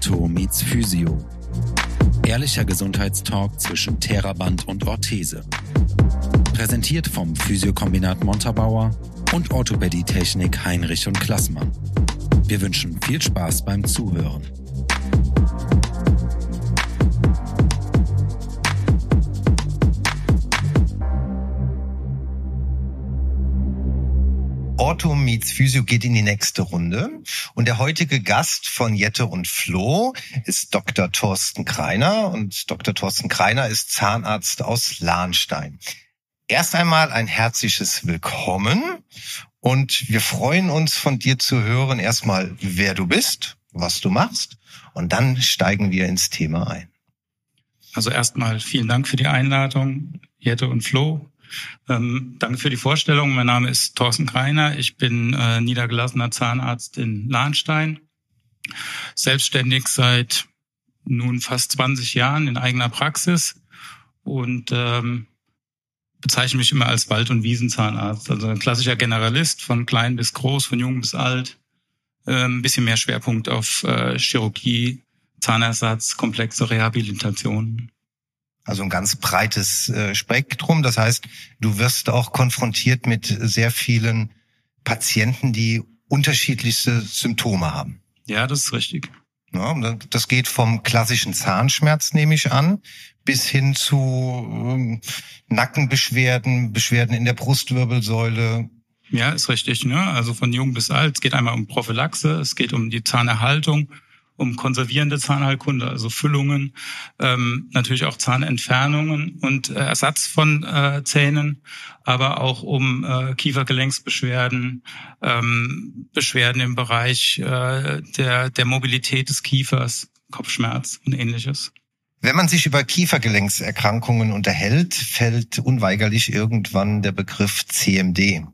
Ortho meets Physio. Ehrlicher Gesundheitstalk zwischen Theraband und Orthese. Präsentiert vom Physiokombinat Montabaur und Orthopädie-Technik Heinrich und Klassmann. Wir wünschen viel Spaß beim Zuhören. Ortho meets Physio geht in die nächste Runde. Und der heutige Gast von Jette und Flo ist Dr. Thorsten Kreiner. Und Dr. Thorsten Kreiner ist Zahnarzt aus Lahnstein. Erst einmal ein herzliches Willkommen. Und wir freuen uns von dir zu hören, erstmal, wer du bist, was du machst. Und dann steigen wir ins Thema ein. Also erstmal vielen Dank für die Einladung, Jette und Flo. Ähm, danke für die Vorstellung. Mein Name ist Thorsten Kreiner. Ich bin äh, niedergelassener Zahnarzt in Lahnstein. Selbstständig seit nun fast 20 Jahren in eigener Praxis und ähm, bezeichne mich immer als Wald- und Wiesenzahnarzt. Also ein klassischer Generalist von klein bis groß, von jung bis alt. Äh, ein bisschen mehr Schwerpunkt auf äh, Chirurgie, Zahnersatz, komplexe Rehabilitation. Also ein ganz breites äh, Spektrum. Das heißt, du wirst auch konfrontiert mit sehr vielen Patienten, die unterschiedlichste Symptome haben. Ja, das ist richtig. Ja, das geht vom klassischen Zahnschmerz, nehme ich an, bis hin zu ähm, Nackenbeschwerden, Beschwerden in der Brustwirbelsäule. Ja, ist richtig. Ne? Also von jung bis alt. Es geht einmal um Prophylaxe, es geht um die Zahnerhaltung um konservierende Zahnheilkunde, also Füllungen, ähm, natürlich auch Zahnentfernungen und äh, Ersatz von äh, Zähnen, aber auch um äh, Kiefergelenksbeschwerden, ähm, Beschwerden im Bereich äh, der, der Mobilität des Kiefers, Kopfschmerz und ähnliches. Wenn man sich über Kiefergelenkserkrankungen unterhält, fällt unweigerlich irgendwann der Begriff CMD.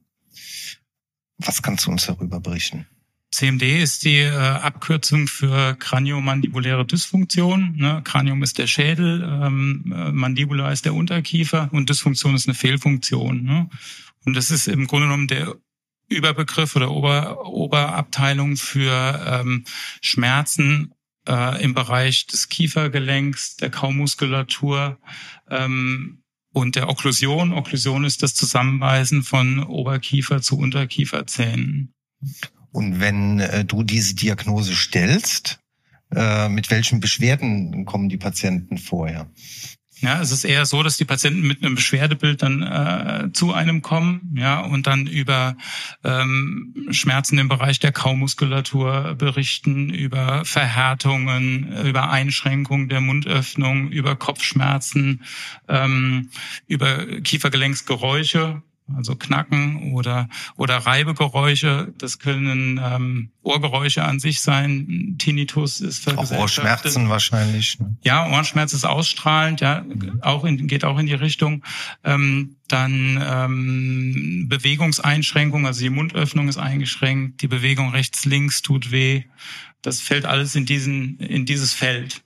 Was kannst du uns darüber berichten? CMD ist die äh, Abkürzung für kraniomandibuläre Dysfunktion. Ne? Kranium ist der Schädel, ähm, äh, Mandibula ist der Unterkiefer und Dysfunktion ist eine Fehlfunktion. Ne? Und das ist im Grunde genommen der Überbegriff oder Ober, Oberabteilung für ähm, Schmerzen äh, im Bereich des Kiefergelenks, der Kaumuskulatur ähm, und der Okklusion. Okklusion ist das Zusammenbeißen von Oberkiefer zu Unterkieferzähnen. Und wenn äh, du diese Diagnose stellst, äh, mit welchen Beschwerden kommen die Patienten vorher? Ja, es ist eher so, dass die Patienten mit einem Beschwerdebild dann äh, zu einem kommen, ja, und dann über ähm, Schmerzen im Bereich der Kaumuskulatur berichten, über Verhärtungen, über Einschränkungen der Mundöffnung, über Kopfschmerzen, ähm, über Kiefergelenksgeräusche, also Knacken oder oder Reibegeräusche. Das können ähm, Ohrgeräusche an sich sein. Tinnitus ist Auch Ohrschmerzen wahrscheinlich. Ne? Ja, Ohrenschmerz ist ausstrahlend. Ja, auch in, geht auch in die Richtung. Ähm, dann ähm, Bewegungseinschränkung, also die Mundöffnung ist eingeschränkt, die Bewegung rechts links tut weh. Das fällt alles in diesen in dieses Feld.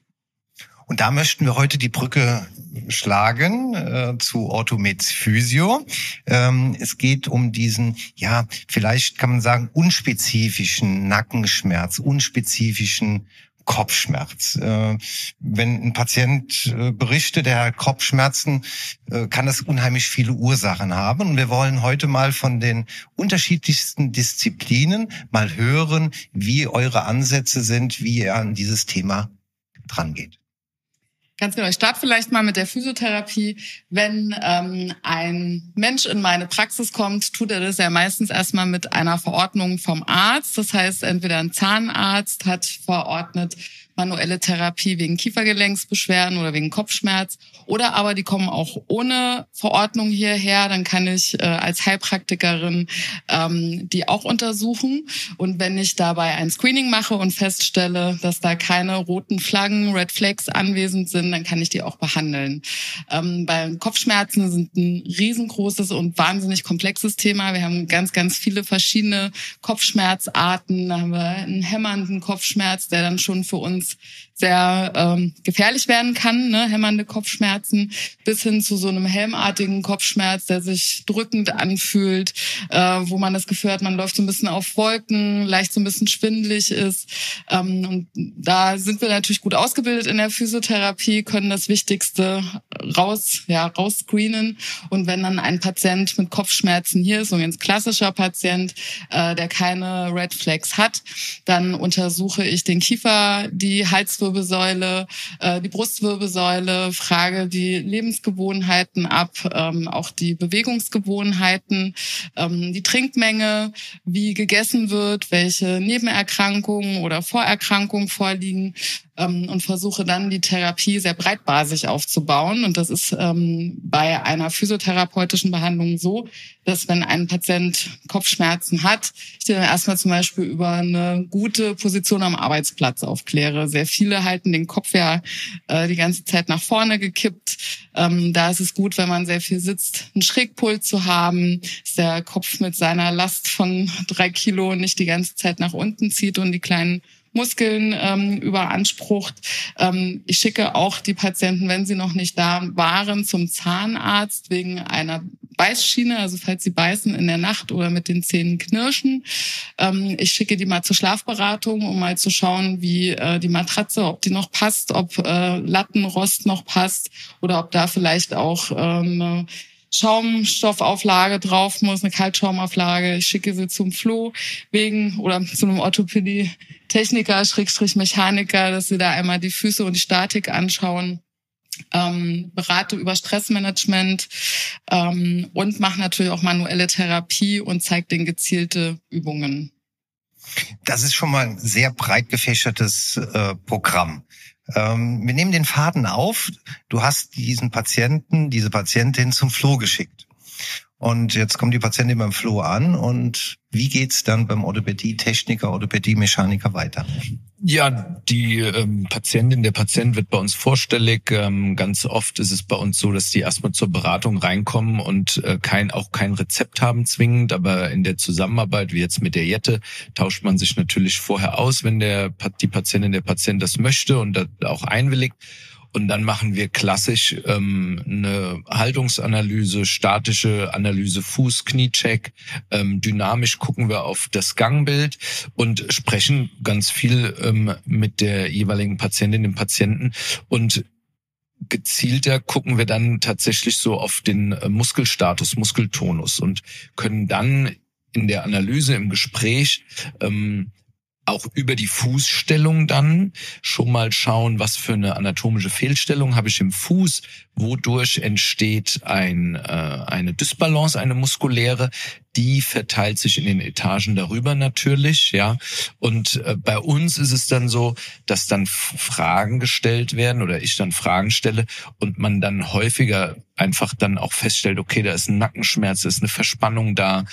Und da möchten wir heute die Brücke schlagen äh, zu Orthomeds Physio. Ähm, es geht um diesen, ja, vielleicht kann man sagen, unspezifischen Nackenschmerz, unspezifischen Kopfschmerz. Äh, wenn ein Patient äh, berichtet, der hat Kopfschmerzen, äh, kann das unheimlich viele Ursachen haben. Und wir wollen heute mal von den unterschiedlichsten Disziplinen mal hören, wie eure Ansätze sind, wie ihr an dieses Thema drangeht. Ganz genau. Ich starte vielleicht mal mit der Physiotherapie. Wenn ähm, ein Mensch in meine Praxis kommt, tut er das ja meistens erstmal mit einer Verordnung vom Arzt. Das heißt, entweder ein Zahnarzt hat verordnet, manuelle Therapie wegen Kiefergelenksbeschwerden oder wegen Kopfschmerz. Oder aber die kommen auch ohne Verordnung hierher. Dann kann ich äh, als Heilpraktikerin ähm, die auch untersuchen. Und wenn ich dabei ein Screening mache und feststelle, dass da keine roten Flaggen, Red Flags anwesend sind, dann kann ich die auch behandeln. Ähm, bei Kopfschmerzen sind ein riesengroßes und wahnsinnig komplexes Thema. Wir haben ganz, ganz viele verschiedene Kopfschmerzarten. Da haben wir einen hämmernden Kopfschmerz, der dann schon für uns sehr ähm, gefährlich werden kann, ne? hämmernde Kopfschmerzen, bis hin zu so einem helmartigen Kopfschmerz, der sich drückend anfühlt, äh, wo man das Gefühl hat, man läuft so ein bisschen auf Wolken, leicht so ein bisschen schwindlig ist. Ähm, und da sind wir natürlich gut ausgebildet in der Physiotherapie, können das Wichtigste raus, ja, rausscreenen. Und wenn dann ein Patient mit Kopfschmerzen hier ist, so ein ganz klassischer Patient, äh, der keine Red Flags hat, dann untersuche ich den Kiefer, die Halswirbel Halswirbelsäule, äh, die Brustwirbelsäule, frage die Lebensgewohnheiten ab, ähm, auch die Bewegungsgewohnheiten, ähm, die Trinkmenge, wie gegessen wird, welche Nebenerkrankungen oder Vorerkrankungen vorliegen ähm, und versuche dann die Therapie sehr breitbasig aufzubauen. Und das ist ähm, bei einer physiotherapeutischen Behandlung so, dass wenn ein Patient Kopfschmerzen hat, ich den erstmal zum Beispiel über eine gute Position am Arbeitsplatz aufkläre. Sehr viele halten den Kopf ja äh, die ganze Zeit nach vorne gekippt. Ähm, da ist es gut, wenn man sehr viel sitzt, einen Schrägpult zu haben, dass der Kopf mit seiner Last von drei Kilo nicht die ganze Zeit nach unten zieht und die kleinen Muskeln ähm, überansprucht. Ähm, ich schicke auch die Patienten, wenn sie noch nicht da waren, zum Zahnarzt wegen einer Beißschiene, also falls sie beißen in der Nacht oder mit den Zähnen knirschen. Ähm, ich schicke die mal zur Schlafberatung, um mal zu schauen, wie äh, die Matratze, ob die noch passt, ob äh, Lattenrost noch passt oder ob da vielleicht auch ähm, Schaumstoffauflage drauf muss, eine Kaltschaumauflage. Ich schicke sie zum Flo wegen oder zu einem Orthopädie-Techniker, Schrägstrich Mechaniker, dass sie da einmal die Füße und die Statik anschauen. Ähm, berate über Stressmanagement ähm, und mache natürlich auch manuelle Therapie und zeige den gezielte Übungen. Das ist schon mal ein sehr breit gefächertes äh, Programm. Ähm, wir nehmen den Faden auf. Du hast diesen Patienten, diese Patientin zum Flo geschickt. Und jetzt kommt die Patientin beim Flo an und wie geht's dann beim Orthopädie-Techniker, Orthopädie-Mechaniker weiter? Ja, die ähm, Patientin, der Patient wird bei uns vorstellig. Ähm, ganz oft ist es bei uns so, dass die erstmal zur Beratung reinkommen und äh, kein, auch kein Rezept haben zwingend. Aber in der Zusammenarbeit, wie jetzt mit der Jette, tauscht man sich natürlich vorher aus, wenn der, die Patientin, der Patient das möchte und das auch einwilligt. Und dann machen wir klassisch ähm, eine Haltungsanalyse, statische Analyse, Fuß, Kniecheck. Ähm, dynamisch gucken wir auf das Gangbild und sprechen ganz viel ähm, mit der jeweiligen Patientin, dem Patienten. Und gezielter gucken wir dann tatsächlich so auf den äh, Muskelstatus, Muskeltonus und können dann in der Analyse, im Gespräch ähm, auch über die Fußstellung dann schon mal schauen, was für eine anatomische Fehlstellung habe ich im Fuß, wodurch entsteht ein, äh, eine Dysbalance, eine muskuläre, die verteilt sich in den Etagen darüber natürlich, ja. Und äh, bei uns ist es dann so, dass dann Fragen gestellt werden oder ich dann Fragen stelle und man dann häufiger einfach dann auch feststellt, okay, da ist ein Nackenschmerz, da ist eine Verspannung da,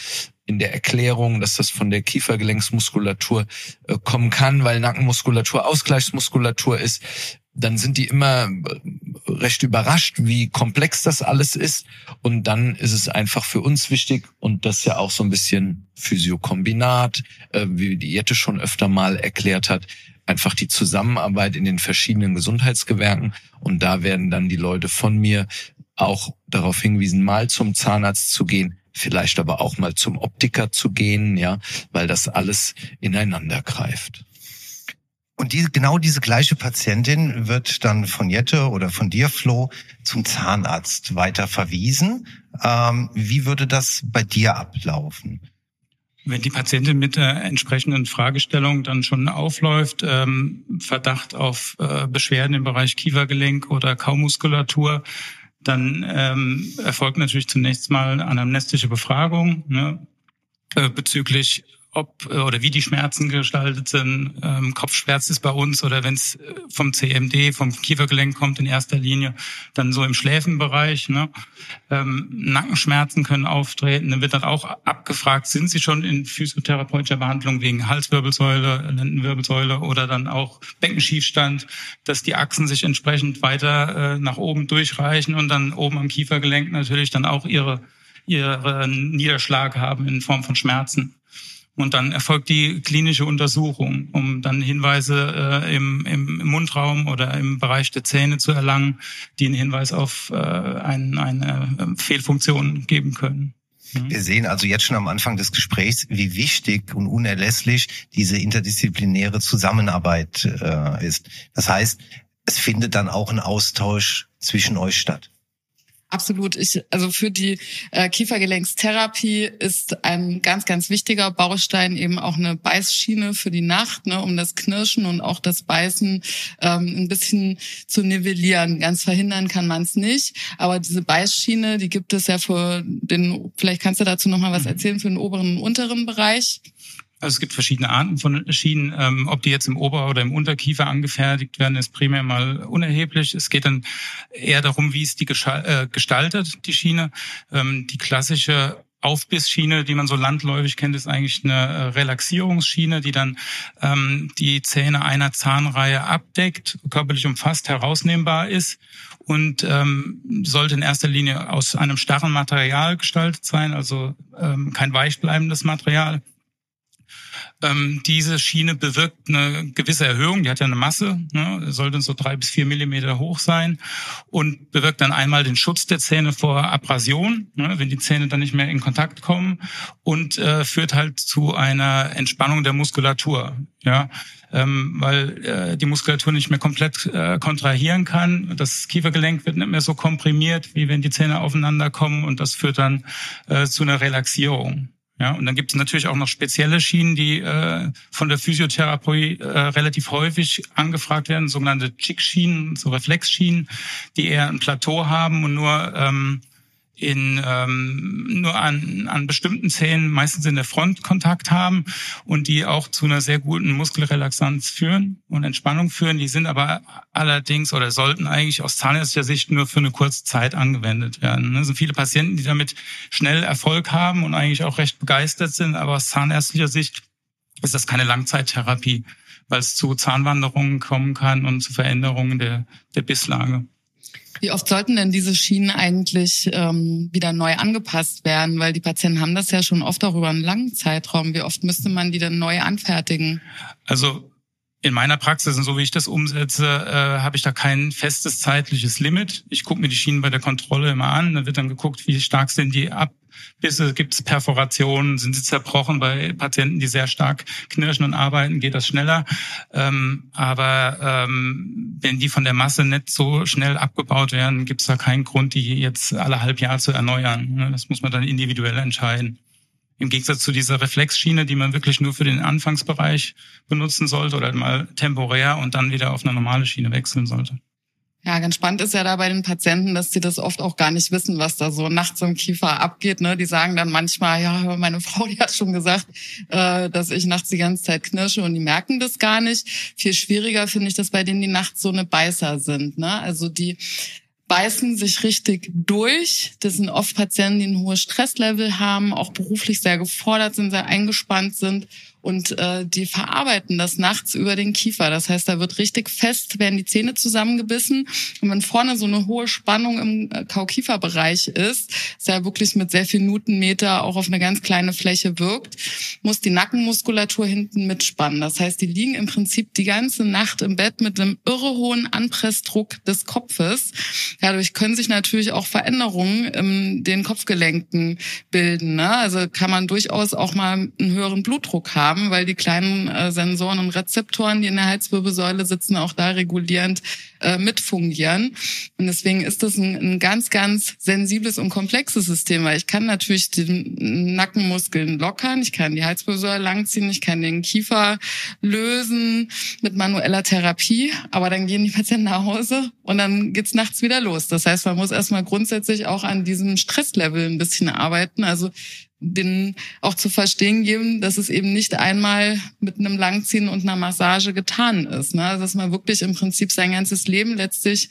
in der Erklärung, dass das von der Kiefergelenksmuskulatur äh, kommen kann, weil Nackenmuskulatur Ausgleichsmuskulatur ist, dann sind die immer äh, recht überrascht, wie komplex das alles ist. Und dann ist es einfach für uns wichtig, und das ja auch so ein bisschen Physiokombinat, äh, wie die Jette schon öfter mal erklärt hat, einfach die Zusammenarbeit in den verschiedenen Gesundheitsgewerken. Und da werden dann die Leute von mir auch darauf hingewiesen, mal zum Zahnarzt zu gehen, vielleicht aber auch mal zum Optiker zu gehen, ja, weil das alles ineinander greift. Und diese, genau diese gleiche Patientin wird dann von Jette oder von dir, Flo, zum Zahnarzt weiter verwiesen. Ähm, wie würde das bei dir ablaufen? Wenn die Patientin mit der entsprechenden Fragestellung dann schon aufläuft, ähm, Verdacht auf äh, Beschwerden im Bereich Kiefergelenk oder Kaumuskulatur, dann ähm, erfolgt natürlich zunächst mal anamnestische Befragung ne, äh, bezüglich ob äh, oder wie die Schmerzen gestaltet sind. Ähm, Kopfschmerz ist bei uns oder wenn es äh, vom CMD, vom Kiefergelenk kommt in erster Linie, dann so im Schläfenbereich. Ne? Ähm, Nackenschmerzen können auftreten. Dann wird dann auch abgefragt, sind Sie schon in physiotherapeutischer Behandlung wegen Halswirbelsäule, Lendenwirbelsäule oder dann auch Beckenschiefstand, dass die Achsen sich entsprechend weiter äh, nach oben durchreichen und dann oben am Kiefergelenk natürlich dann auch ihre ihre Niederschlag haben in Form von Schmerzen. Und dann erfolgt die klinische Untersuchung, um dann Hinweise äh, im, im Mundraum oder im Bereich der Zähne zu erlangen, die einen Hinweis auf äh, ein, eine äh, Fehlfunktion geben können. Mhm. Wir sehen also jetzt schon am Anfang des Gesprächs, wie wichtig und unerlässlich diese interdisziplinäre Zusammenarbeit äh, ist. Das heißt, es findet dann auch ein Austausch zwischen euch statt. Absolut. Ich, also für die äh, Kiefergelenkstherapie ist ein ganz, ganz wichtiger Baustein eben auch eine Beißschiene für die Nacht, ne, um das Knirschen und auch das Beißen ähm, ein bisschen zu nivellieren. Ganz verhindern kann man es nicht, aber diese Beißschiene, die gibt es ja für den. Vielleicht kannst du dazu noch mal was mhm. erzählen für den oberen und unteren Bereich. Also es gibt verschiedene Arten von Schienen. Ähm, ob die jetzt im Ober- oder im Unterkiefer angefertigt werden, ist primär mal unerheblich. Es geht dann eher darum, wie ist die äh, gestaltet, die Schiene. Ähm, die klassische Aufbissschiene, die man so landläufig kennt, ist eigentlich eine äh, Relaxierungsschiene, die dann ähm, die Zähne einer Zahnreihe abdeckt, körperlich umfasst, herausnehmbar ist und ähm, sollte in erster Linie aus einem starren Material gestaltet sein, also ähm, kein weichbleibendes Material. Ähm, diese Schiene bewirkt eine gewisse Erhöhung, die hat ja eine Masse, ne, sollte so drei bis vier Millimeter hoch sein und bewirkt dann einmal den Schutz der Zähne vor Abrasion, ne, wenn die Zähne dann nicht mehr in Kontakt kommen und äh, führt halt zu einer Entspannung der Muskulatur. Ja, ähm, weil äh, die Muskulatur nicht mehr komplett äh, kontrahieren kann. Das Kiefergelenk wird nicht mehr so komprimiert, wie wenn die Zähne aufeinander kommen und das führt dann äh, zu einer Relaxierung. Ja, und dann gibt es natürlich auch noch spezielle Schienen, die äh, von der Physiotherapie äh, relativ häufig angefragt werden, sogenannte Chick-Schienen, so Reflexschienen, die eher ein Plateau haben und nur ähm, in ähm, nur an, an bestimmten Zähnen meistens in der Front Kontakt haben und die auch zu einer sehr guten Muskelrelaxanz führen und Entspannung führen. Die sind aber allerdings oder sollten eigentlich aus zahnärztlicher Sicht nur für eine kurze Zeit angewendet werden. Es sind viele Patienten, die damit schnell Erfolg haben und eigentlich auch recht begeistert sind, aber aus zahnärztlicher Sicht ist das keine Langzeittherapie, weil es zu Zahnwanderungen kommen kann und zu Veränderungen der, der Bisslage. Wie oft sollten denn diese Schienen eigentlich ähm, wieder neu angepasst werden? Weil die Patienten haben das ja schon oft auch über einen langen Zeitraum. Wie oft müsste man die denn neu anfertigen? Also in meiner Praxis und so wie ich das umsetze, äh, habe ich da kein festes zeitliches Limit. Ich gucke mir die Schienen bei der Kontrolle immer an. Da wird dann geguckt, wie stark sind die Abbisse, gibt es Perforationen, sind sie zerbrochen. Bei Patienten, die sehr stark knirschen und arbeiten, geht das schneller. Ähm, aber ähm, wenn die von der Masse nicht so schnell abgebaut werden, gibt es da keinen Grund, die jetzt alle halb Jahr zu erneuern. Das muss man dann individuell entscheiden. Im Gegensatz zu dieser Reflexschiene, die man wirklich nur für den Anfangsbereich benutzen sollte oder mal temporär und dann wieder auf eine normale Schiene wechseln sollte. Ja, ganz spannend ist ja da bei den Patienten, dass die das oft auch gar nicht wissen, was da so nachts im Kiefer abgeht. Ne? Die sagen dann manchmal, ja, meine Frau, die hat schon gesagt, äh, dass ich nachts die ganze Zeit knirsche und die merken das gar nicht. Viel schwieriger finde ich das bei denen, die nachts so eine Beißer sind. Ne? Also die beißen sich richtig durch. Das sind oft Patienten, die ein hohes Stresslevel haben, auch beruflich sehr gefordert sind, sehr eingespannt sind und äh, die verarbeiten das nachts über den Kiefer. Das heißt, da wird richtig fest, werden die Zähne zusammengebissen und wenn vorne so eine hohe Spannung im äh, Kaukieferbereich ist, ist ja wirklich mit sehr viel Newtonmeter auch auf eine ganz kleine Fläche wirkt, muss die Nackenmuskulatur hinten mitspannen. Das heißt, die liegen im Prinzip die ganze Nacht im Bett mit einem irre hohen Anpressdruck des Kopfes. Dadurch können sich natürlich auch Veränderungen in den Kopfgelenken bilden. Ne? Also kann man durchaus auch mal einen höheren Blutdruck haben haben, weil die kleinen äh, Sensoren und Rezeptoren, die in der Halswirbelsäule sitzen, auch da regulierend äh, mitfungieren. Und deswegen ist das ein, ein ganz, ganz sensibles und komplexes System, weil ich kann natürlich den Nackenmuskeln lockern, ich kann die Halswirbelsäule langziehen, ich kann den Kiefer lösen mit manueller Therapie, aber dann gehen die Patienten nach Hause und dann geht's nachts wieder los. Das heißt, man muss erstmal grundsätzlich auch an diesem Stresslevel ein bisschen arbeiten. Also denen auch zu verstehen geben, dass es eben nicht einmal mit einem Langziehen und einer Massage getan ist. Ne? Dass man wirklich im Prinzip sein ganzes Leben letztlich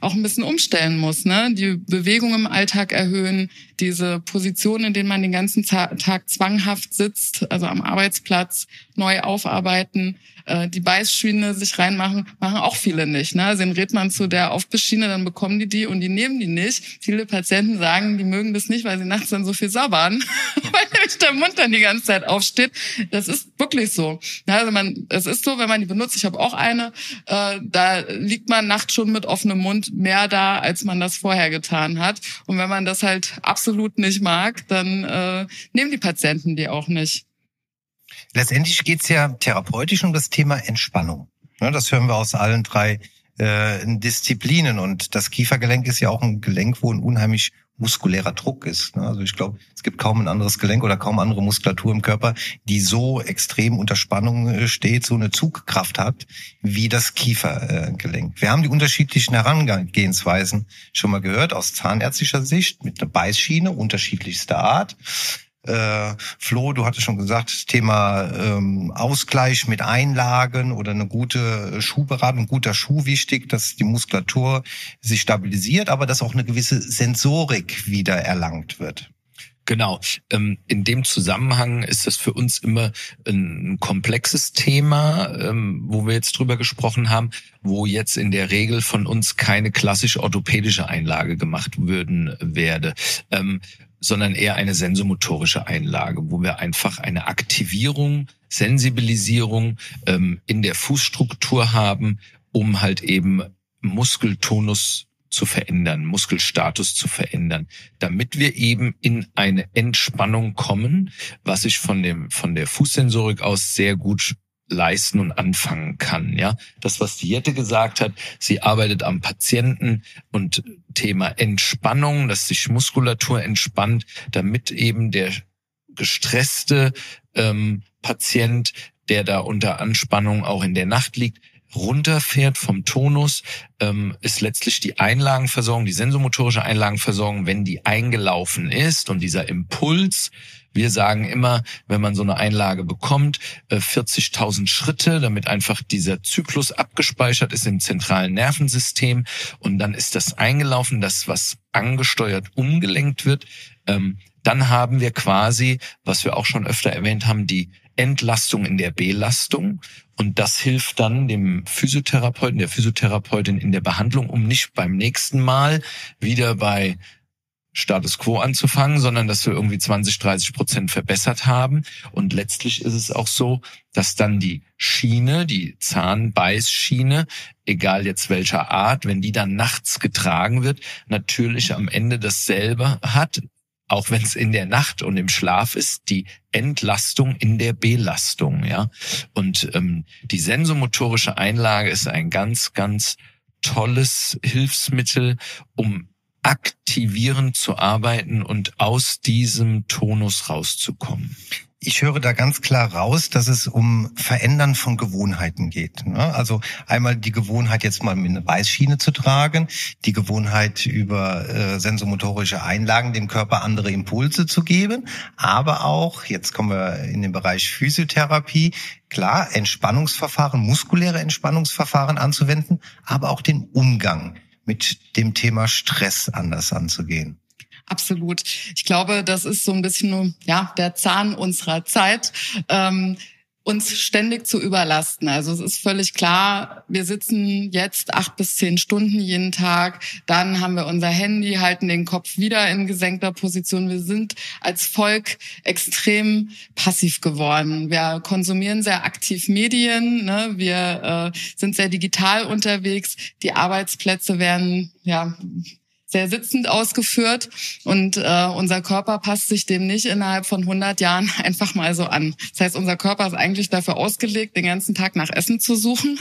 auch ein bisschen umstellen muss. Ne? Die Bewegung im Alltag erhöhen, diese Position, in denen man den ganzen Tag zwanghaft sitzt, also am Arbeitsplatz, neu aufarbeiten, äh, die Beißschiene sich reinmachen, machen auch viele nicht. Ne? Also dann redet man zu der Aufbissschiene, dann bekommen die die und die nehmen die nicht. Viele Patienten sagen, die mögen das nicht, weil sie nachts dann so viel sabbern, weil nämlich der Mund dann die ganze Zeit aufsteht. Das ist wirklich so. Also man, es ist so, wenn man die benutzt, ich habe auch eine, äh, da liegt man nachts schon mit offenem Mund mehr da, als man das vorher getan hat. Und wenn man das halt absolut nicht mag, dann äh, nehmen die Patienten die auch nicht. Letztendlich geht's ja therapeutisch um das Thema Entspannung. Das hören wir aus allen drei äh, Disziplinen. Und das Kiefergelenk ist ja auch ein Gelenk, wo ein unheimlich muskulärer Druck ist. Also ich glaube, es gibt kaum ein anderes Gelenk oder kaum andere Muskulatur im Körper, die so extrem unter Spannung äh, steht, so eine Zugkraft hat, wie das Kiefergelenk. Wir haben die unterschiedlichen Herangehensweisen schon mal gehört, aus zahnärztlicher Sicht, mit einer Beißschiene unterschiedlichster Art. Äh, Flo, du hattest schon gesagt, Thema ähm, Ausgleich mit Einlagen oder eine gute Schuhberatung, ein guter Schuh wichtig, dass die Muskulatur sich stabilisiert, aber dass auch eine gewisse Sensorik wieder erlangt wird. Genau. Ähm, in dem Zusammenhang ist das für uns immer ein komplexes Thema, ähm, wo wir jetzt drüber gesprochen haben, wo jetzt in der Regel von uns keine klassisch orthopädische Einlage gemacht würden werde. Sondern eher eine sensomotorische Einlage, wo wir einfach eine Aktivierung, Sensibilisierung ähm, in der Fußstruktur haben, um halt eben Muskeltonus zu verändern, Muskelstatus zu verändern, damit wir eben in eine Entspannung kommen, was ich von dem von der Fußsensorik aus sehr gut leisten und anfangen kann. Ja, das, was die Jette gesagt hat, sie arbeitet am Patienten und Thema Entspannung, dass sich Muskulatur entspannt, damit eben der gestresste ähm, Patient, der da unter Anspannung auch in der Nacht liegt, runterfährt vom Tonus, ähm, ist letztlich die Einlagenversorgung, die sensomotorische Einlagenversorgung, wenn die eingelaufen ist und dieser Impuls wir sagen immer, wenn man so eine Einlage bekommt, 40.000 äh, Schritte, damit einfach dieser Zyklus abgespeichert ist im zentralen Nervensystem und dann ist das eingelaufen, das was angesteuert umgelenkt wird. Ähm, dann haben wir quasi, was wir auch schon öfter erwähnt haben, die Entlastung in der Belastung. Und das hilft dann dem Physiotherapeuten, der Physiotherapeutin in der Behandlung, um nicht beim nächsten Mal wieder bei Status quo anzufangen, sondern dass wir irgendwie 20, 30 Prozent verbessert haben. Und letztlich ist es auch so, dass dann die Schiene, die Zahnbeißschiene, egal jetzt welcher Art, wenn die dann nachts getragen wird, natürlich am Ende dasselbe hat, auch wenn es in der Nacht und im Schlaf ist, die Entlastung in der Belastung, ja. Und ähm, die sensomotorische Einlage ist ein ganz, ganz tolles Hilfsmittel, um aktivierend zu arbeiten und aus diesem Tonus rauszukommen? Ich höre da ganz klar raus, dass es um Verändern von Gewohnheiten geht. Ne? Also einmal die Gewohnheit, jetzt mal mit einer Weißschiene zu tragen, die Gewohnheit über äh, sensomotorische Einlagen dem Körper andere Impulse zu geben, aber auch, jetzt kommen wir in den Bereich Physiotherapie, klar, Entspannungsverfahren, muskuläre Entspannungsverfahren anzuwenden, aber auch den Umgang mit dem Thema Stress anders anzugehen. Absolut. Ich glaube, das ist so ein bisschen nur ja der Zahn unserer Zeit. Ähm, uns ständig zu überlasten. Also es ist völlig klar, wir sitzen jetzt acht bis zehn Stunden jeden Tag, dann haben wir unser Handy, halten den Kopf wieder in gesenkter Position. Wir sind als Volk extrem passiv geworden. Wir konsumieren sehr aktiv Medien, ne? wir äh, sind sehr digital unterwegs, die Arbeitsplätze werden ja sehr sitzend ausgeführt und äh, unser Körper passt sich dem nicht innerhalb von 100 Jahren einfach mal so an. Das heißt, unser Körper ist eigentlich dafür ausgelegt, den ganzen Tag nach Essen zu suchen.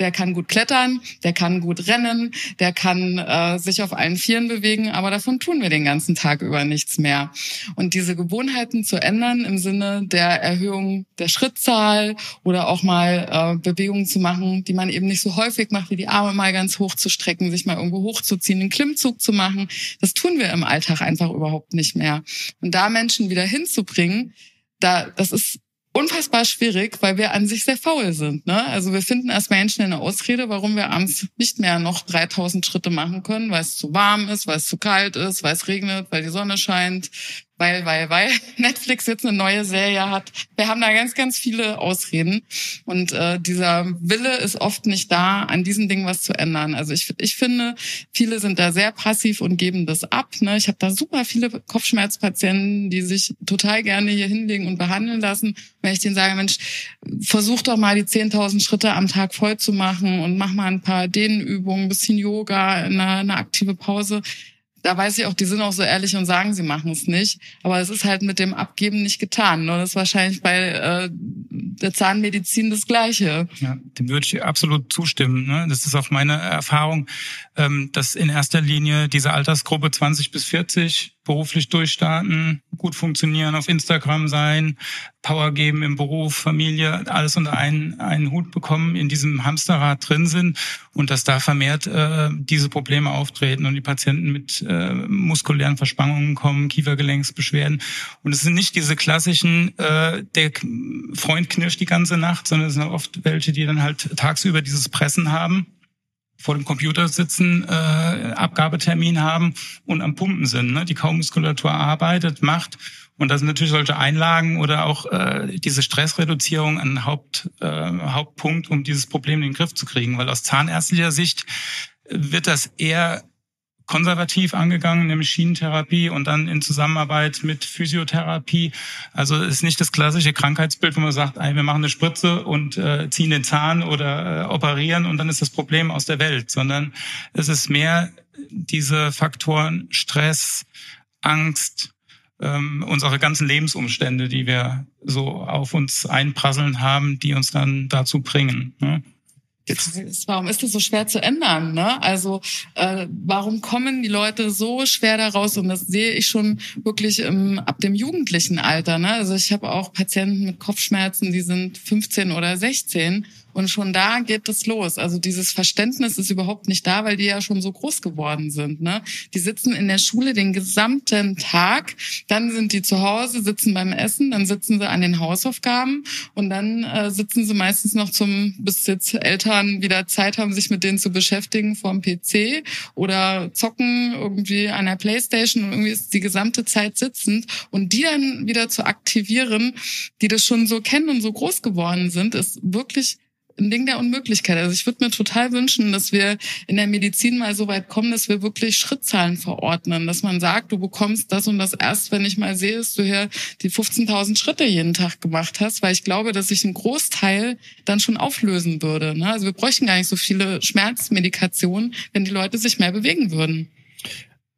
Der kann gut klettern, der kann gut rennen, der kann äh, sich auf allen Vieren bewegen, aber davon tun wir den ganzen Tag über nichts mehr. Und diese Gewohnheiten zu ändern im Sinne der Erhöhung der Schrittzahl oder auch mal äh, Bewegungen zu machen, die man eben nicht so häufig macht, wie die Arme mal ganz hoch zu strecken, sich mal irgendwo hochzuziehen, einen Klimmzug zu zu machen. Das tun wir im Alltag einfach überhaupt nicht mehr. Und da Menschen wieder hinzubringen, da, das ist unfassbar schwierig, weil wir an sich sehr faul sind. Ne? Also wir finden als Menschen eine Ausrede, warum wir abends nicht mehr noch 3000 Schritte machen können, weil es zu warm ist, weil es zu kalt ist, weil es regnet, weil die Sonne scheint, weil, weil, weil Netflix jetzt eine neue Serie hat. Wir haben da ganz, ganz viele Ausreden. Und äh, dieser Wille ist oft nicht da, an diesen Dingen was zu ändern. Also ich, ich finde, viele sind da sehr passiv und geben das ab. Ne? Ich habe da super viele Kopfschmerzpatienten, die sich total gerne hier hinlegen und behandeln lassen. Wenn ich denen sage, Mensch, versuch doch mal die 10.000 Schritte am Tag voll zu machen und mach mal ein paar Dehnübungen, bisschen Yoga, eine, eine aktive Pause da weiß ich auch, die sind auch so ehrlich und sagen, sie machen es nicht. Aber es ist halt mit dem Abgeben nicht getan. Und das ist wahrscheinlich bei äh, der Zahnmedizin das Gleiche. Ja, dem würde ich absolut zustimmen. Ne? Das ist auch meine Erfahrung, ähm, dass in erster Linie diese Altersgruppe 20 bis 40 beruflich durchstarten, gut funktionieren, auf Instagram sein, Power geben im Beruf, Familie, alles unter einen, einen Hut bekommen, in diesem Hamsterrad drin sind und dass da vermehrt äh, diese Probleme auftreten und die Patienten mit äh, muskulären Verspannungen kommen, Kiefergelenksbeschwerden. Und es sind nicht diese klassischen, äh, der Freund knirscht die ganze Nacht, sondern es sind oft welche, die dann halt tagsüber dieses Pressen haben vor dem Computer sitzen, äh, Abgabetermin haben und am Pumpen sind, ne? die Kaumuskulatur arbeitet, macht. Und da sind natürlich solche Einlagen oder auch äh, diese Stressreduzierung ein Haupt, äh, Hauptpunkt, um dieses Problem in den Griff zu kriegen. Weil aus zahnärztlicher Sicht wird das eher konservativ angegangen, nämlich Schienentherapie und dann in Zusammenarbeit mit Physiotherapie. Also ist nicht das klassische Krankheitsbild, wo man sagt, ey, wir machen eine Spritze und äh, ziehen den Zahn oder äh, operieren und dann ist das Problem aus der Welt, sondern es ist mehr diese Faktoren Stress, Angst, ähm, unsere ganzen Lebensumstände, die wir so auf uns einprasseln haben, die uns dann dazu bringen. Ne? Jetzt. Warum ist das so schwer zu ändern? Ne? Also äh, warum kommen die Leute so schwer daraus? Und das sehe ich schon wirklich im, ab dem jugendlichen Alter. Ne? Also ich habe auch Patienten mit Kopfschmerzen, die sind 15 oder 16 und schon da geht es los. Also dieses Verständnis ist überhaupt nicht da, weil die ja schon so groß geworden sind. Ne? Die sitzen in der Schule den gesamten Tag, dann sind die zu Hause, sitzen beim Essen, dann sitzen sie an den Hausaufgaben und dann äh, sitzen sie meistens noch zum, bis jetzt Eltern wieder Zeit haben, sich mit denen zu beschäftigen vorm PC oder zocken irgendwie an der Playstation und irgendwie ist die gesamte Zeit sitzend und die dann wieder zu aktivieren, die das schon so kennen und so groß geworden sind, ist wirklich ein Ding der Unmöglichkeit. Also ich würde mir total wünschen, dass wir in der Medizin mal so weit kommen, dass wir wirklich Schrittzahlen verordnen, dass man sagt, du bekommst das und das erst, wenn ich mal sehe, dass du hier die 15.000 Schritte jeden Tag gemacht hast, weil ich glaube, dass sich ein Großteil dann schon auflösen würde. Ne? Also wir bräuchten gar nicht so viele Schmerzmedikationen, wenn die Leute sich mehr bewegen würden.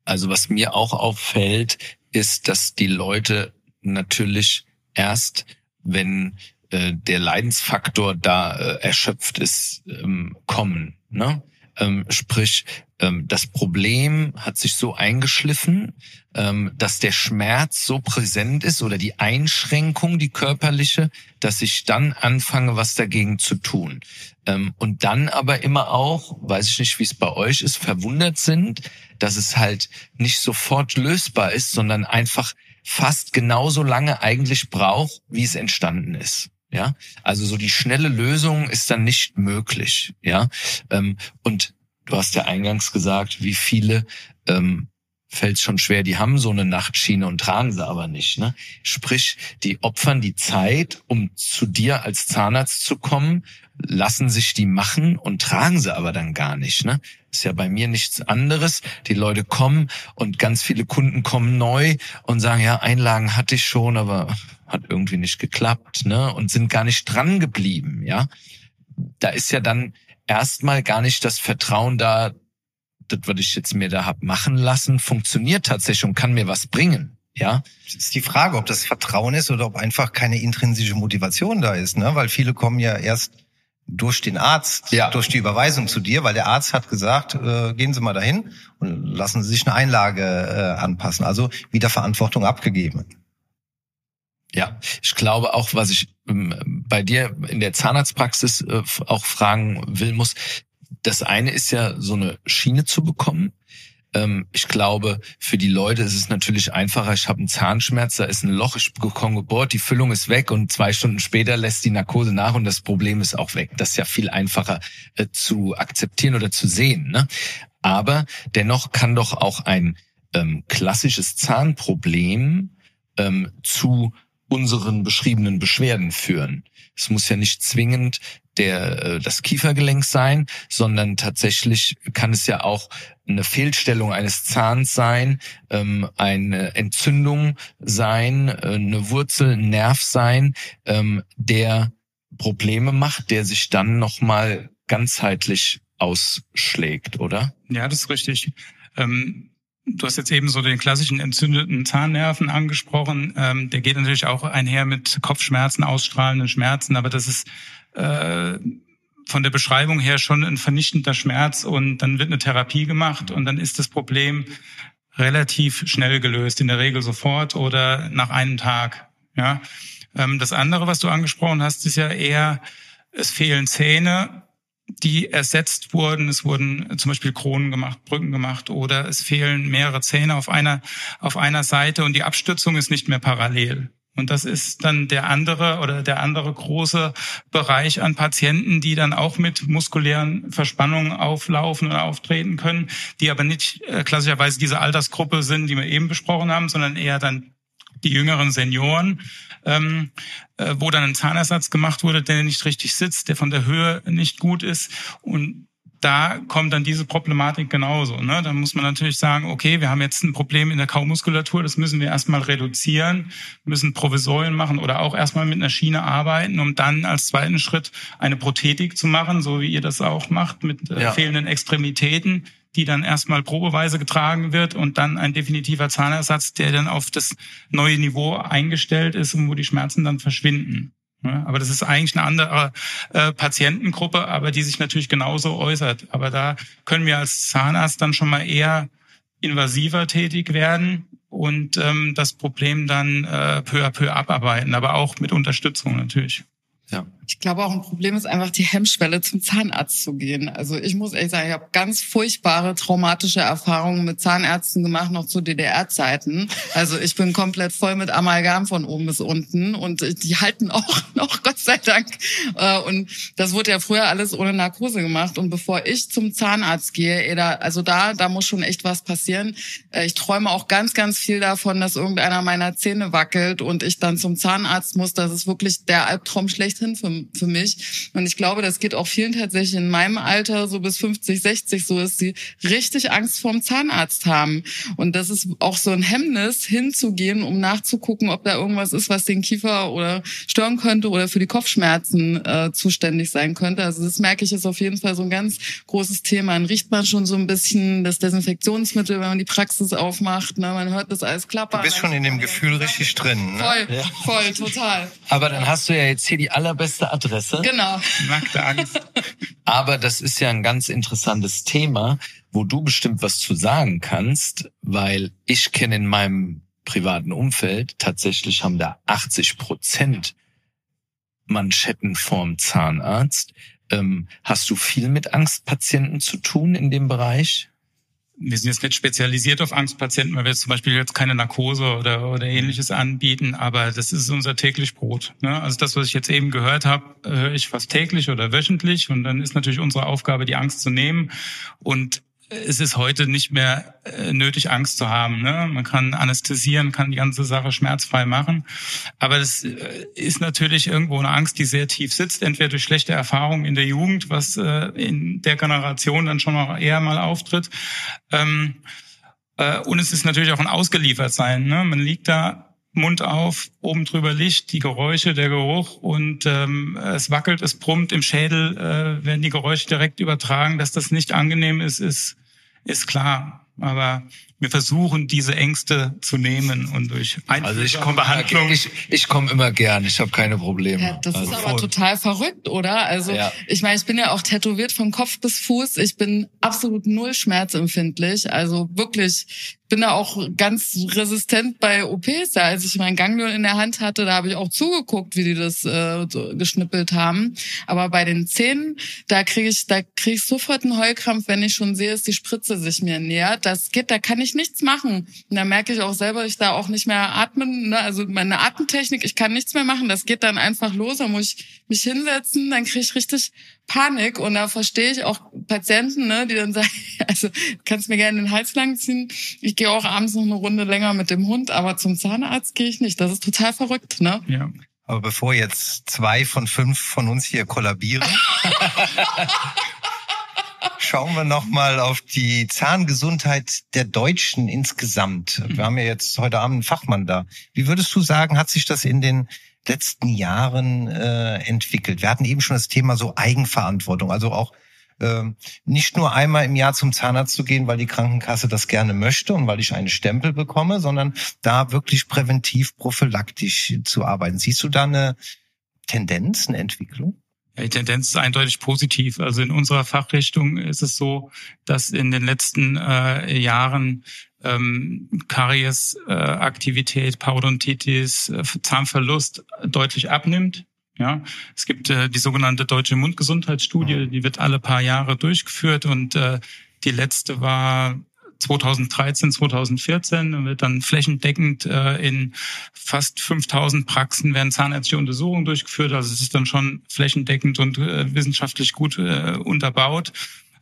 Also was mir auch auffällt, ist, dass die Leute natürlich erst, wenn äh, der Leidensfaktor da äh, erschöpft ist, ähm, kommen. Ne? Ähm, sprich, ähm, das Problem hat sich so eingeschliffen, ähm, dass der Schmerz so präsent ist oder die Einschränkung, die körperliche, dass ich dann anfange, was dagegen zu tun. Ähm, und dann aber immer auch, weiß ich nicht, wie es bei euch ist, verwundert sind, dass es halt nicht sofort lösbar ist, sondern einfach fast genauso lange eigentlich braucht, wie es entstanden ist. Ja, also so die schnelle Lösung ist dann nicht möglich. Ja, ähm, und du hast ja eingangs gesagt, wie viele ähm, fällt schon schwer, die haben so eine Nachtschiene und tragen sie aber nicht. Ne? Sprich, die opfern die Zeit, um zu dir als Zahnarzt zu kommen, lassen sich die machen und tragen sie aber dann gar nicht. Ne? Ist ja bei mir nichts anderes. Die Leute kommen und ganz viele Kunden kommen neu und sagen, ja, Einlagen hatte ich schon, aber hat irgendwie nicht geklappt, ne? Und sind gar nicht dran geblieben, ja. Da ist ja dann erstmal gar nicht das Vertrauen da, das, was ich jetzt mir da hab machen lassen, funktioniert tatsächlich und kann mir was bringen. Ja. Das ist die Frage, ob das Vertrauen ist oder ob einfach keine intrinsische Motivation da ist, ne? Weil viele kommen ja erst durch den Arzt, ja. durch die Überweisung zu dir, weil der Arzt hat gesagt, äh, gehen Sie mal dahin und lassen Sie sich eine Einlage äh, anpassen. Also wieder Verantwortung abgegeben. Ja, ich glaube auch, was ich ähm, bei dir in der Zahnarztpraxis äh, auch fragen will, muss, das eine ist ja so eine Schiene zu bekommen. Ähm, ich glaube, für die Leute ist es natürlich einfacher. Ich habe einen Zahnschmerz, da ist ein Loch, ich bekomme gebohrt, die Füllung ist weg und zwei Stunden später lässt die Narkose nach und das Problem ist auch weg. Das ist ja viel einfacher äh, zu akzeptieren oder zu sehen. Ne? Aber dennoch kann doch auch ein ähm, klassisches Zahnproblem ähm, zu unseren beschriebenen Beschwerden führen. Es muss ja nicht zwingend der äh, das Kiefergelenk sein, sondern tatsächlich kann es ja auch eine Fehlstellung eines Zahns sein, ähm, eine Entzündung sein, äh, eine Wurzel, ein Nerv sein, ähm, der Probleme macht, der sich dann nochmal ganzheitlich ausschlägt, oder? Ja, das ist richtig. Ähm Du hast jetzt eben so den klassischen entzündeten Zahnnerven angesprochen. Ähm, der geht natürlich auch einher mit Kopfschmerzen, ausstrahlenden Schmerzen, aber das ist äh, von der Beschreibung her schon ein vernichtender Schmerz und dann wird eine Therapie gemacht und dann ist das Problem relativ schnell gelöst, in der Regel sofort oder nach einem Tag. Ja. Ähm, das andere, was du angesprochen hast, ist ja eher, es fehlen Zähne die ersetzt wurden. Es wurden zum Beispiel Kronen gemacht, Brücken gemacht oder es fehlen mehrere Zähne auf einer, auf einer Seite und die Abstützung ist nicht mehr parallel. Und das ist dann der andere oder der andere große Bereich an Patienten, die dann auch mit muskulären Verspannungen auflaufen oder auftreten können, die aber nicht äh, klassischerweise diese Altersgruppe sind, die wir eben besprochen haben, sondern eher dann die jüngeren Senioren, ähm, äh, wo dann ein Zahnersatz gemacht wurde, der nicht richtig sitzt, der von der Höhe nicht gut ist und da kommt dann diese Problematik genauso. Ne? Da muss man natürlich sagen, okay, wir haben jetzt ein Problem in der Kaumuskulatur, das müssen wir erstmal reduzieren, müssen Provisorien machen oder auch erstmal mit einer Schiene arbeiten, um dann als zweiten Schritt eine Prothetik zu machen, so wie ihr das auch macht, mit äh, ja. fehlenden Extremitäten die dann erstmal probeweise getragen wird und dann ein definitiver Zahnersatz, der dann auf das neue Niveau eingestellt ist und wo die Schmerzen dann verschwinden. aber das ist eigentlich eine andere äh, Patientengruppe, aber die sich natürlich genauso äußert. Aber da können wir als Zahnarzt dann schon mal eher invasiver tätig werden und ähm, das Problem dann äh, peu à peu abarbeiten, aber auch mit Unterstützung natürlich. Ja. Ich glaube auch ein Problem ist einfach die Hemmschwelle zum Zahnarzt zu gehen. Also ich muss ehrlich sagen, ich habe ganz furchtbare traumatische Erfahrungen mit Zahnärzten gemacht, noch zu DDR-Zeiten. Also ich bin komplett voll mit Amalgam von oben bis unten und die halten auch noch, Gott sei Dank. Äh, und das wurde ja früher alles ohne Narkose gemacht. Und bevor ich zum Zahnarzt gehe, also da, da muss schon echt was passieren. Äh, ich träume auch ganz, ganz viel davon, dass irgendeiner meiner Zähne wackelt und ich dann zum Zahnarzt muss. Das ist wirklich der Albtraum schlechthin für für mich. Und ich glaube, das geht auch vielen tatsächlich in meinem Alter, so bis 50, 60, so dass sie richtig Angst vorm Zahnarzt haben. Und das ist auch so ein Hemmnis, hinzugehen, um nachzugucken, ob da irgendwas ist, was den Kiefer oder stören könnte oder für die Kopfschmerzen äh, zuständig sein könnte. Also das merke ich, ist auf jeden Fall so ein ganz großes Thema. Dann riecht man schon so ein bisschen das Desinfektionsmittel, wenn man die Praxis aufmacht. Ne? Man hört das alles klappern. Du bist schon in dem Gefühl richtig drin. Ne? Voll, ja. voll, total. Aber dann hast du ja jetzt hier die allerbeste Adresse. Genau. Nackte Angst. Aber das ist ja ein ganz interessantes Thema, wo du bestimmt was zu sagen kannst, weil ich kenne in meinem privaten Umfeld tatsächlich haben da 80 Prozent Manschetten vorm Zahnarzt. Ähm, hast du viel mit Angstpatienten zu tun in dem Bereich? Wir sind jetzt nicht spezialisiert auf Angstpatienten, weil wir jetzt zum Beispiel jetzt keine Narkose oder, oder ähnliches anbieten, aber das ist unser täglich Brot. Ne? Also das, was ich jetzt eben gehört habe, höre ich fast täglich oder wöchentlich und dann ist natürlich unsere Aufgabe, die Angst zu nehmen und es ist heute nicht mehr äh, nötig, Angst zu haben. Ne? Man kann anästhesieren, kann die ganze Sache schmerzfrei machen. Aber das äh, ist natürlich irgendwo eine Angst, die sehr tief sitzt, entweder durch schlechte Erfahrungen in der Jugend, was äh, in der Generation dann schon noch eher mal auftritt. Ähm, und es ist natürlich auch ein Ausgeliefertsein. Ne? Man liegt da Mund auf, oben drüber Licht, die Geräusche, der Geruch und ähm, es wackelt, es brummt im Schädel, äh, werden die Geräusche direkt übertragen. Dass das nicht angenehm ist, ist ist klar. Aber wir versuchen, diese Ängste zu nehmen und durch also ich komm, Behandlung. Ich, ich komme immer gern, ich habe keine Probleme. Ja, das also ist aber voll. total verrückt, oder? Also ja. ich meine, ich bin ja auch tätowiert von Kopf bis Fuß. Ich bin absolut null schmerzempfindlich. Also wirklich bin da auch ganz resistent bei OPs. Ja. Als ich meinen Ganglion in der Hand hatte, da habe ich auch zugeguckt, wie die das äh, so geschnippelt haben. Aber bei den Zähnen, da kriege ich, da kriege ich sofort einen Heulkrampf, wenn ich schon sehe, dass die Spritze sich mir nähert. Das geht, da kann ich nichts machen. Und da merke ich auch selber, ich da auch nicht mehr atmen, ne? also meine Atemtechnik, ich kann nichts mehr machen, das geht dann einfach los, da muss ich mich hinsetzen, dann kriege ich richtig Panik und da verstehe ich auch Patienten, ne, die dann sagen, also kannst mir gerne den Hals langziehen, ich gehe auch abends noch eine Runde länger mit dem Hund, aber zum Zahnarzt gehe ich nicht, das ist total verrückt, ne? Ja. Aber bevor jetzt zwei von fünf von uns hier kollabieren, schauen wir noch mal auf die Zahngesundheit der Deutschen insgesamt. Wir haben ja jetzt heute Abend einen Fachmann da. Wie würdest du sagen, hat sich das in den letzten Jahren äh, entwickelt? Wir hatten eben schon das Thema so Eigenverantwortung, also auch ähm, nicht nur einmal im Jahr zum Zahnarzt zu gehen, weil die Krankenkasse das gerne möchte und weil ich einen Stempel bekomme, sondern da wirklich präventiv, prophylaktisch zu arbeiten. Siehst du da eine Tendenz, eine Entwicklung? Die Tendenz ist eindeutig positiv. Also in unserer Fachrichtung ist es so, dass in den letzten äh, Jahren ähm, Karies-Aktivität, äh, Parodontitis, äh, Zahnverlust deutlich abnimmt. Ja, es gibt äh, die sogenannte Deutsche Mundgesundheitsstudie, die wird alle paar Jahre durchgeführt und äh, die letzte war 2013, 2014 wird dann flächendeckend äh, in fast 5000 Praxen werden zahnärztliche Untersuchungen durchgeführt. Also es ist dann schon flächendeckend und äh, wissenschaftlich gut äh, unterbaut.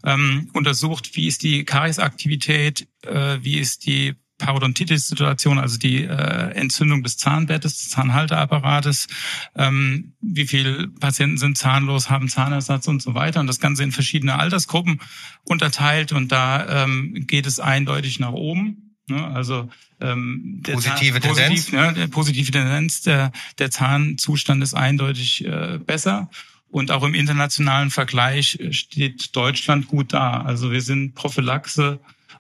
Ähm, untersucht, wie ist die Kariesaktivität, äh, wie ist die Parodontitis-Situation, also die äh, Entzündung des Zahnbettes, des Zahnhalteapparates, ähm, wie viele Patienten sind zahnlos, haben Zahnersatz und so weiter und das Ganze in verschiedene Altersgruppen unterteilt und da ähm, geht es eindeutig nach oben. Ne? Also ähm, positive Zahn, Tendenz, positiv, ne, der positive Tendenz, der, der Zahnzustand ist eindeutig äh, besser. Und auch im internationalen Vergleich steht Deutschland gut da. Also wir sind Prophylaxe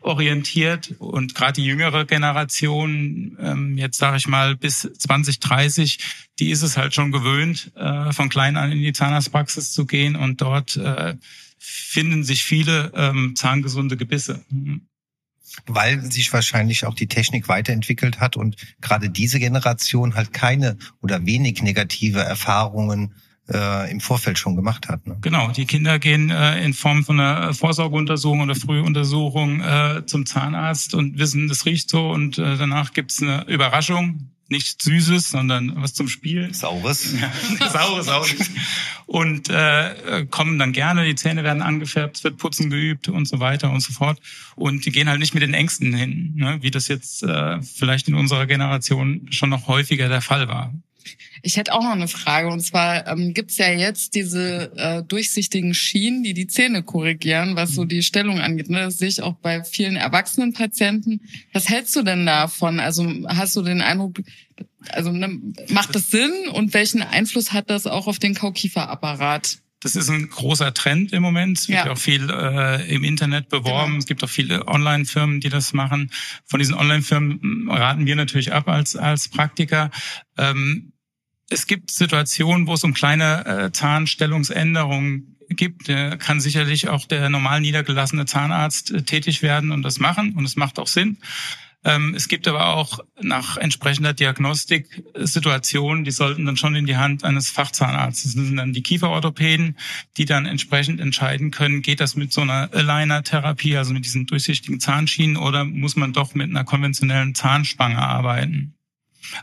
orientiert und gerade die jüngere Generation, ähm, jetzt sage ich mal bis 2030, die ist es halt schon gewöhnt, äh, von klein an in die Zahnarztpraxis zu gehen und dort äh, finden sich viele ähm, zahngesunde Gebisse. Mhm. Weil sich wahrscheinlich auch die Technik weiterentwickelt hat und gerade diese Generation halt keine oder wenig negative Erfahrungen äh, im Vorfeld schon gemacht hat. Ne? Genau, die Kinder gehen äh, in Form von einer Vorsorgeuntersuchung oder Frühuntersuchung äh, zum Zahnarzt und wissen, das riecht so und äh, danach gibt's eine Überraschung. Nicht Süßes, sondern was zum Spiel. Saures. Ja, saures, saures. Und äh, kommen dann gerne, die Zähne werden angefärbt, es wird Putzen geübt und so weiter und so fort. Und die gehen halt nicht mit den Ängsten hin, ne? wie das jetzt äh, vielleicht in unserer Generation schon noch häufiger der Fall war. Ich hätte auch noch eine Frage. Und zwar ähm, gibt ja jetzt diese äh, durchsichtigen Schienen, die die Zähne korrigieren, was so die Stellung angeht. Ne? Das sehe ich auch bei vielen erwachsenen Patienten. Was hältst du denn davon? Also hast du den Eindruck, also ne, macht das Sinn? Und welchen Einfluss hat das auch auf den Kaukieferapparat? Das ist ein großer Trend im Moment. Es wird ja. auch viel äh, im Internet beworben. Genau. Es gibt auch viele Online-Firmen, die das machen. Von diesen Online-Firmen raten wir natürlich ab als, als Praktiker. Ähm, es gibt Situationen, wo es um kleine äh, Zahnstellungsänderungen gibt, der kann sicherlich auch der normal niedergelassene Zahnarzt äh, tätig werden und das machen und es macht auch Sinn. Ähm, es gibt aber auch nach entsprechender Diagnostik Situationen, die sollten dann schon in die Hand eines Fachzahnarztes. Das sind dann die Kieferorthopäden, die dann entsprechend entscheiden können, geht das mit so einer Aligner-Therapie, also mit diesen durchsichtigen Zahnschienen, oder muss man doch mit einer konventionellen Zahnspange arbeiten.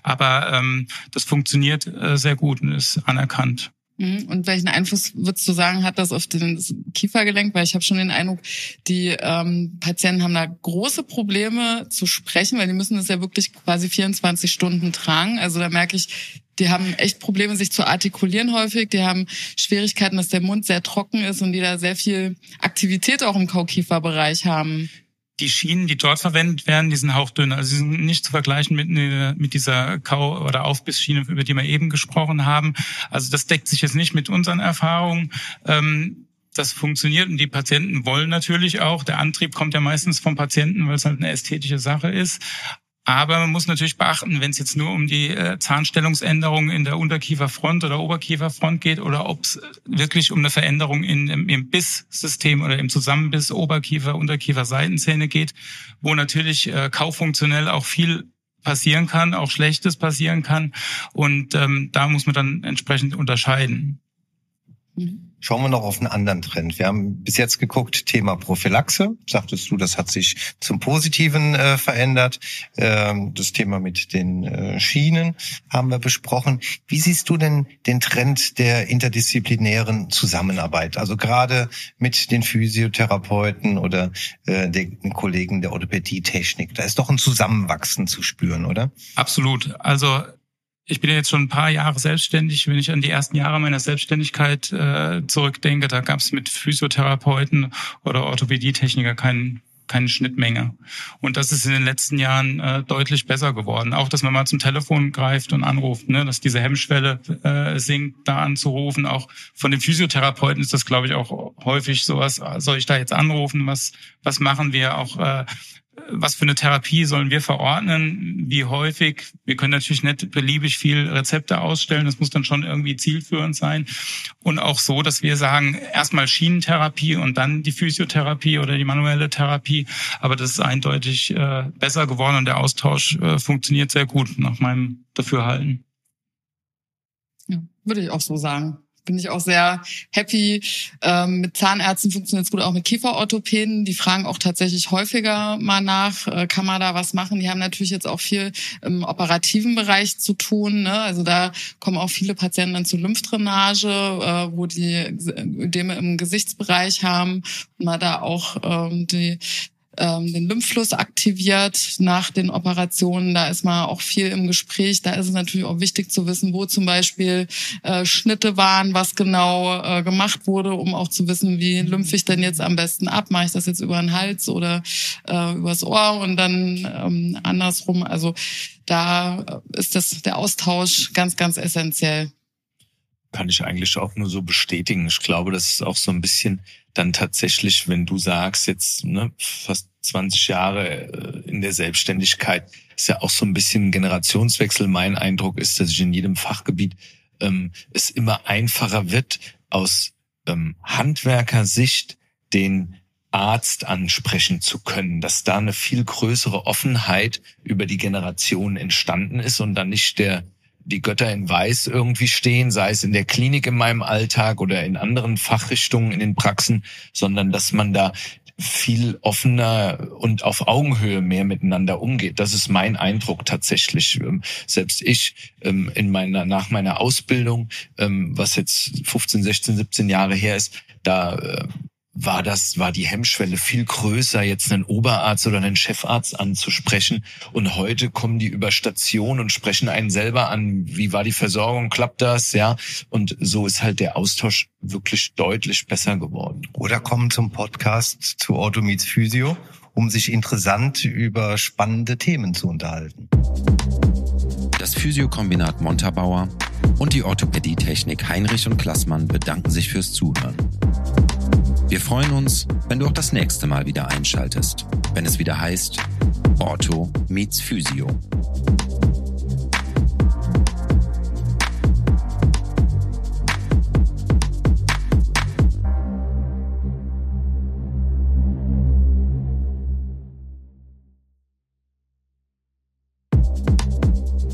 Aber ähm, das funktioniert äh, sehr gut und ist anerkannt. Mhm. Und welchen Einfluss würdest du sagen, hat das auf den Kiefergelenk? Weil ich habe schon den Eindruck, die ähm, Patienten haben da große Probleme zu sprechen, weil die müssen das ja wirklich quasi 24 Stunden tragen. Also da merke ich, die haben echt Probleme, sich zu artikulieren häufig. Die haben Schwierigkeiten, dass der Mund sehr trocken ist und die da sehr viel Aktivität auch im Kaukieferbereich haben die Schienen, die dort verwendet werden, die sind hauchdünn. Also sie sind nicht zu vergleichen mit, mit dieser Kau- oder Aufbissschiene, über die wir eben gesprochen haben. Also das deckt sich jetzt nicht mit unseren Erfahrungen. Ähm, das funktioniert und die Patienten wollen natürlich auch. Der Antrieb kommt ja meistens vom Patienten, weil es halt eine ästhetische Sache ist. Aber man muss natürlich beachten, wenn es jetzt nur um die äh, Zahnstellungsänderung in der Unterkieferfront oder Oberkieferfront geht oder ob es wirklich um eine Veränderung in, im, im Bisssystem oder im Zusammenbiss Oberkiefer, Unterkiefer, Seitenzähne geht, wo natürlich äh, kaufunktionell auch viel passieren kann, auch Schlechtes passieren kann. Und ähm, da muss man dann entsprechend unterscheiden. Mhm. Schauen wir noch auf einen anderen Trend. Wir haben bis jetzt geguckt, Thema Prophylaxe. Sagtest du, das hat sich zum Positiven äh, verändert. Ähm, das Thema mit den äh, Schienen haben wir besprochen. Wie siehst du denn den Trend der interdisziplinären Zusammenarbeit? Also gerade mit den Physiotherapeuten oder äh, den Kollegen der Orthopädie-Technik. Da ist doch ein Zusammenwachsen zu spüren, oder? Absolut. Also ich bin jetzt schon ein paar Jahre selbstständig. Wenn ich an die ersten Jahre meiner Selbstständigkeit äh, zurückdenke, da gab es mit Physiotherapeuten oder Orthopädietechniker keinen keine Schnittmenge. Und das ist in den letzten Jahren äh, deutlich besser geworden. Auch, dass man mal zum Telefon greift und anruft, ne? dass diese Hemmschwelle äh, sinkt, da anzurufen. Auch von den Physiotherapeuten ist das, glaube ich, auch häufig sowas, soll ich da jetzt anrufen, was, was machen wir? Auch äh, was für eine Therapie sollen wir verordnen, wie häufig. Wir können natürlich nicht beliebig viel Rezepte ausstellen, das muss dann schon irgendwie zielführend sein. Und auch so, dass wir sagen, erstmal Schienentherapie und dann die Physiotherapie oder die manuelle Therapie. Aber das ist eindeutig äh, besser geworden und der Austausch äh, funktioniert sehr gut nach meinem Dafürhalten. Ja, würde ich auch so sagen bin ich auch sehr happy. Ähm, mit Zahnärzten funktioniert es gut, auch mit Kieferorthopäden. Die fragen auch tatsächlich häufiger mal nach, äh, kann man da was machen? Die haben natürlich jetzt auch viel im operativen Bereich zu tun. Ne? Also da kommen auch viele Patienten dann zur Lymphdrainage, äh, wo die Ödeme im Gesichtsbereich haben man da auch ähm, die ähm, den Lymphfluss aktiviert nach den Operationen. Da ist man auch viel im Gespräch. Da ist es natürlich auch wichtig zu wissen, wo zum Beispiel äh, Schnitte waren, was genau äh, gemacht wurde, um auch zu wissen, wie lymphe ich denn jetzt am besten ab. Mache ich das jetzt über den Hals oder äh, übers Ohr und dann ähm, andersrum. Also da ist das der Austausch ganz, ganz essentiell kann ich eigentlich auch nur so bestätigen. Ich glaube, das ist auch so ein bisschen dann tatsächlich, wenn du sagst, jetzt ne, fast 20 Jahre äh, in der Selbstständigkeit, ist ja auch so ein bisschen ein Generationswechsel. Mein Eindruck ist, dass ich in jedem Fachgebiet ähm, es immer einfacher wird, aus ähm, Handwerkersicht den Arzt ansprechen zu können, dass da eine viel größere Offenheit über die Generation entstanden ist und dann nicht der die Götter in Weiß irgendwie stehen, sei es in der Klinik in meinem Alltag oder in anderen Fachrichtungen in den Praxen, sondern dass man da viel offener und auf Augenhöhe mehr miteinander umgeht. Das ist mein Eindruck tatsächlich. Ähm, selbst ich ähm, in meiner, nach meiner Ausbildung, ähm, was jetzt 15, 16, 17 Jahre her ist, da äh, war das, war die Hemmschwelle viel größer, jetzt einen Oberarzt oder einen Chefarzt anzusprechen. Und heute kommen die über Station und sprechen einen selber an. Wie war die Versorgung? Klappt das? Ja. Und so ist halt der Austausch wirklich deutlich besser geworden. Oder kommen zum Podcast zu Automeets Physio, um sich interessant über spannende Themen zu unterhalten. Das Physiokombinat Montabaur und die Orthopädietechnik Heinrich und Klassmann bedanken sich fürs Zuhören. Wir freuen uns, wenn du auch das nächste Mal wieder einschaltest, wenn es wieder heißt Ortho meets Physio.